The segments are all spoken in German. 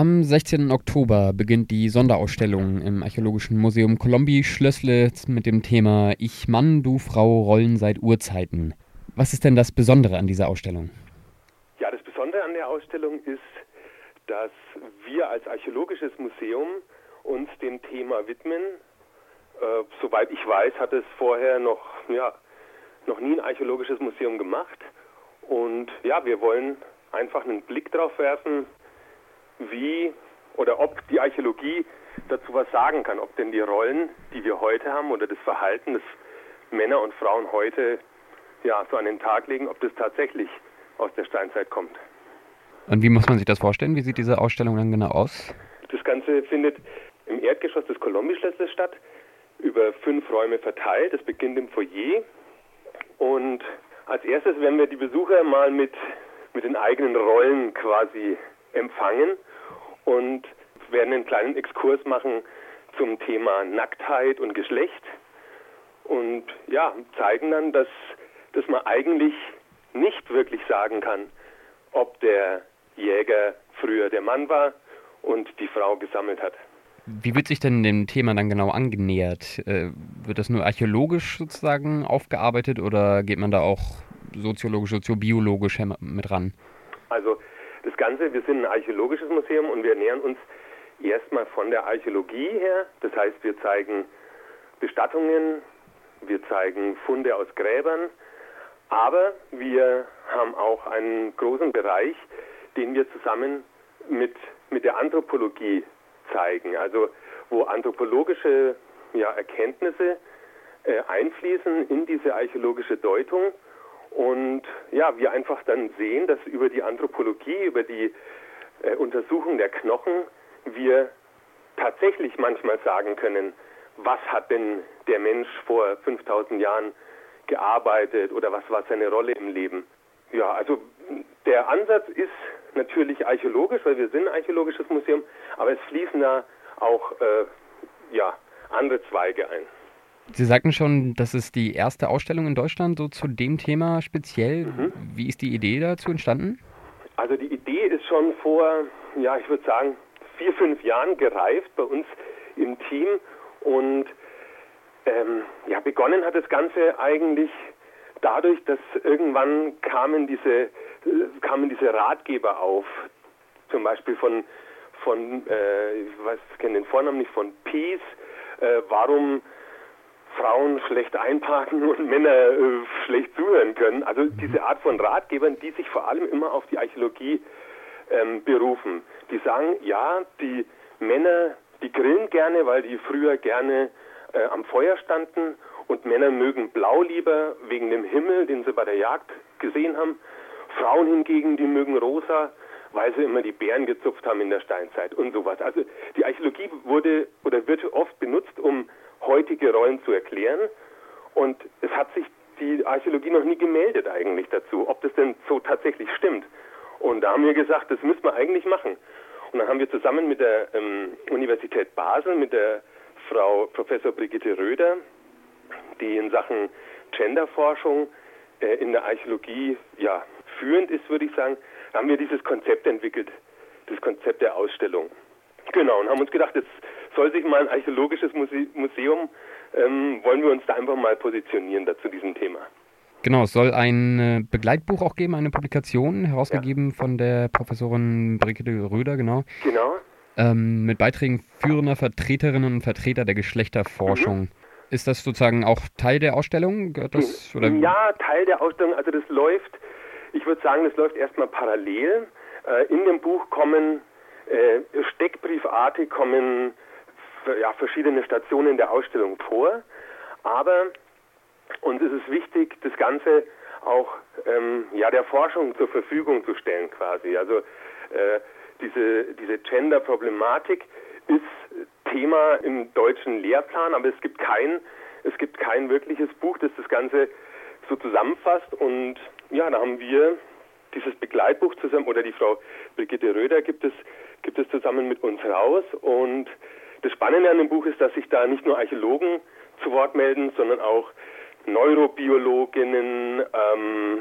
Am 16. Oktober beginnt die Sonderausstellung im Archäologischen Museum Colombi Schlösslitz mit dem Thema Ich Mann, du Frau, Rollen seit Urzeiten. Was ist denn das Besondere an dieser Ausstellung? Ja, das Besondere an der Ausstellung ist, dass wir als Archäologisches Museum uns dem Thema widmen. Äh, soweit ich weiß, hat es vorher noch, ja, noch nie ein archäologisches Museum gemacht. Und ja, wir wollen einfach einen Blick darauf werfen, wie oder ob die Archäologie dazu was sagen kann, ob denn die Rollen, die wir heute haben oder das Verhalten, das Männer und Frauen heute ja so an den Tag legen, ob das tatsächlich aus der Steinzeit kommt. Und wie muss man sich das vorstellen? Wie sieht diese Ausstellung dann genau aus? Das Ganze findet im Erdgeschoss des Kolumbischlössers statt, über fünf Räume verteilt. Es beginnt im Foyer und als erstes werden wir die Besucher mal mit, mit den eigenen Rollen quasi empfangen und werden einen kleinen Exkurs machen zum Thema Nacktheit und Geschlecht und ja, zeigen dann, dass, dass man eigentlich nicht wirklich sagen kann, ob der Jäger früher der Mann war und die Frau gesammelt hat. Wie wird sich denn dem Thema dann genau angenähert? Äh, wird das nur archäologisch sozusagen aufgearbeitet oder geht man da auch soziologisch, soziobiologisch mit ran? Also Ganze, wir sind ein archäologisches Museum und wir nähern uns erstmal von der Archäologie her. Das heißt, wir zeigen Bestattungen, wir zeigen Funde aus Gräbern, aber wir haben auch einen großen Bereich, den wir zusammen mit, mit der Anthropologie zeigen. Also wo anthropologische ja, Erkenntnisse äh, einfließen in diese archäologische Deutung und ja, wir einfach dann sehen, dass über die Anthropologie, über die äh, Untersuchung der Knochen wir tatsächlich manchmal sagen können, was hat denn der Mensch vor 5000 Jahren gearbeitet oder was war seine Rolle im Leben. Ja, also der Ansatz ist natürlich archäologisch, weil wir sind ein archäologisches Museum, aber es fließen da auch äh, ja, andere Zweige ein. Sie sagten schon, das ist die erste Ausstellung in Deutschland so zu dem Thema speziell. Mhm. Wie ist die Idee dazu entstanden? Also die Idee ist schon vor, ja, ich würde sagen, vier, fünf Jahren gereift bei uns im Team und ähm, ja, begonnen hat das Ganze eigentlich dadurch, dass irgendwann kamen diese, kamen diese Ratgeber auf, zum Beispiel von, von äh, ich weiß, kenne den Vornamen nicht, von Peace, äh, warum Frauen schlecht einparken und Männer äh, schlecht zuhören können. Also mhm. diese Art von Ratgebern, die sich vor allem immer auf die Archäologie ähm, berufen. Die sagen, ja, die Männer, die grillen gerne, weil die früher gerne äh, am Feuer standen und Männer mögen blau lieber wegen dem Himmel, den sie bei der Jagd gesehen haben. Frauen hingegen, die mögen rosa, weil sie immer die Bären gezupft haben in der Steinzeit und sowas. Also die Archäologie wurde oder wird oft benutzt, um heutige Rollen zu erklären. Und es hat sich die Archäologie noch nie gemeldet eigentlich dazu, ob das denn so tatsächlich stimmt. Und da haben wir gesagt, das müssen wir eigentlich machen. Und dann haben wir zusammen mit der ähm, Universität Basel, mit der Frau Professor Brigitte Röder, die in Sachen Genderforschung äh, in der Archäologie ja führend ist, würde ich sagen, haben wir dieses Konzept entwickelt, das Konzept der Ausstellung. Genau, und haben uns gedacht, jetzt soll sich mal ein archäologisches Museum, ähm, wollen wir uns da einfach mal positionieren da, zu diesem Thema. Genau, es soll ein äh, Begleitbuch auch geben, eine Publikation, herausgegeben ja. von der Professorin Brigitte Röder, genau. Genau. Ähm, mit Beiträgen führender Vertreterinnen und Vertreter der Geschlechterforschung. Mhm. Ist das sozusagen auch Teil der Ausstellung? Das? Ja, Teil der Ausstellung. Also das läuft, ich würde sagen, das läuft erstmal parallel. Äh, in dem Buch kommen äh, steckbriefartig kommen ja, verschiedene Stationen der Ausstellung vor. Aber uns ist es wichtig, das Ganze auch ähm, ja, der Forschung zur Verfügung zu stellen quasi. Also äh, diese, diese Gender-Problematik ist Thema im deutschen Lehrplan, aber es gibt kein, es gibt kein wirkliches Buch, das das Ganze so zusammenfasst. Und ja, da haben wir dieses Begleitbuch zusammen, oder die Frau Brigitte Röder gibt es, gibt es zusammen mit uns raus. Und das Spannende an dem Buch ist, dass sich da nicht nur Archäologen zu Wort melden, sondern auch Neurobiologinnen, ähm,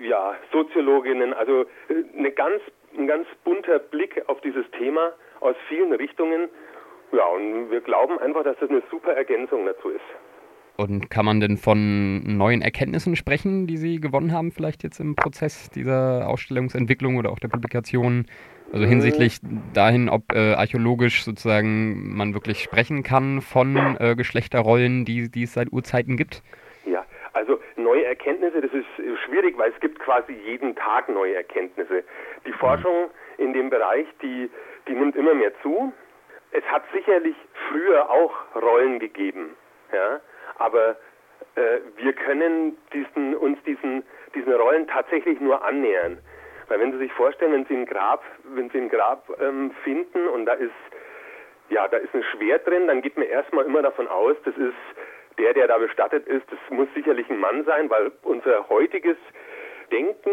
ja, Soziologinnen, also äh, eine ganz ein ganz bunter Blick auf dieses Thema aus vielen Richtungen. Ja, und wir glauben einfach, dass das eine super Ergänzung dazu ist. Und kann man denn von neuen Erkenntnissen sprechen, die Sie gewonnen haben, vielleicht jetzt im Prozess dieser Ausstellungsentwicklung oder auch der Publikation? Also hinsichtlich dahin, ob äh, archäologisch sozusagen man wirklich sprechen kann von äh, Geschlechterrollen, die, die es seit Urzeiten gibt? Ja, also neue Erkenntnisse, das ist schwierig, weil es gibt quasi jeden Tag neue Erkenntnisse. Die mhm. Forschung in dem Bereich, die, die nimmt immer mehr zu. Es hat sicherlich früher auch Rollen gegeben, ja, aber äh, wir können diesen, uns diesen, diesen Rollen tatsächlich nur annähern. Weil wenn Sie sich vorstellen, wenn Sie ein Grab, wenn Sie ein Grab ähm, finden und da ist ja, da ist ein Schwert drin, dann geht man erstmal immer davon aus, das ist der, der da bestattet ist, das muss sicherlich ein Mann sein, weil unser heutiges Denken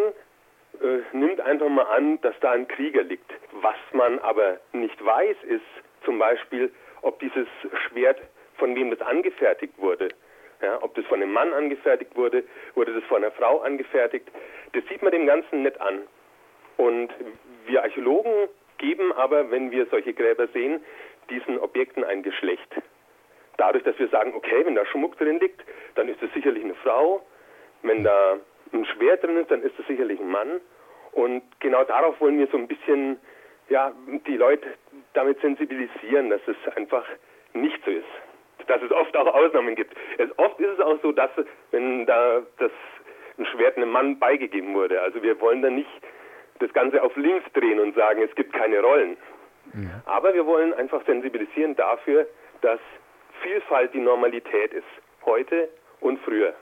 äh, nimmt einfach mal an, dass da ein Krieger liegt. Was man aber nicht weiß, ist zum Beispiel, ob dieses Schwert von wem das angefertigt wurde. Ja, ob das von einem Mann angefertigt wurde, wurde das von einer Frau angefertigt. Das sieht man dem Ganzen nicht an. Und wir Archäologen geben aber, wenn wir solche Gräber sehen, diesen Objekten ein Geschlecht. Dadurch, dass wir sagen, okay, wenn da Schmuck drin liegt, dann ist es sicherlich eine Frau. Wenn da ein Schwert drin ist, dann ist es sicherlich ein Mann. Und genau darauf wollen wir so ein bisschen ja, die Leute damit sensibilisieren, dass es einfach nicht so ist. Dass es oft auch Ausnahmen gibt. Es, oft ist es auch so, dass, wenn da das ein Schwert einem Mann beigegeben wurde. Also wir wollen da nicht das Ganze auf links drehen und sagen, es gibt keine Rollen. Ja. Aber wir wollen einfach sensibilisieren dafür, dass Vielfalt die Normalität ist, heute und früher.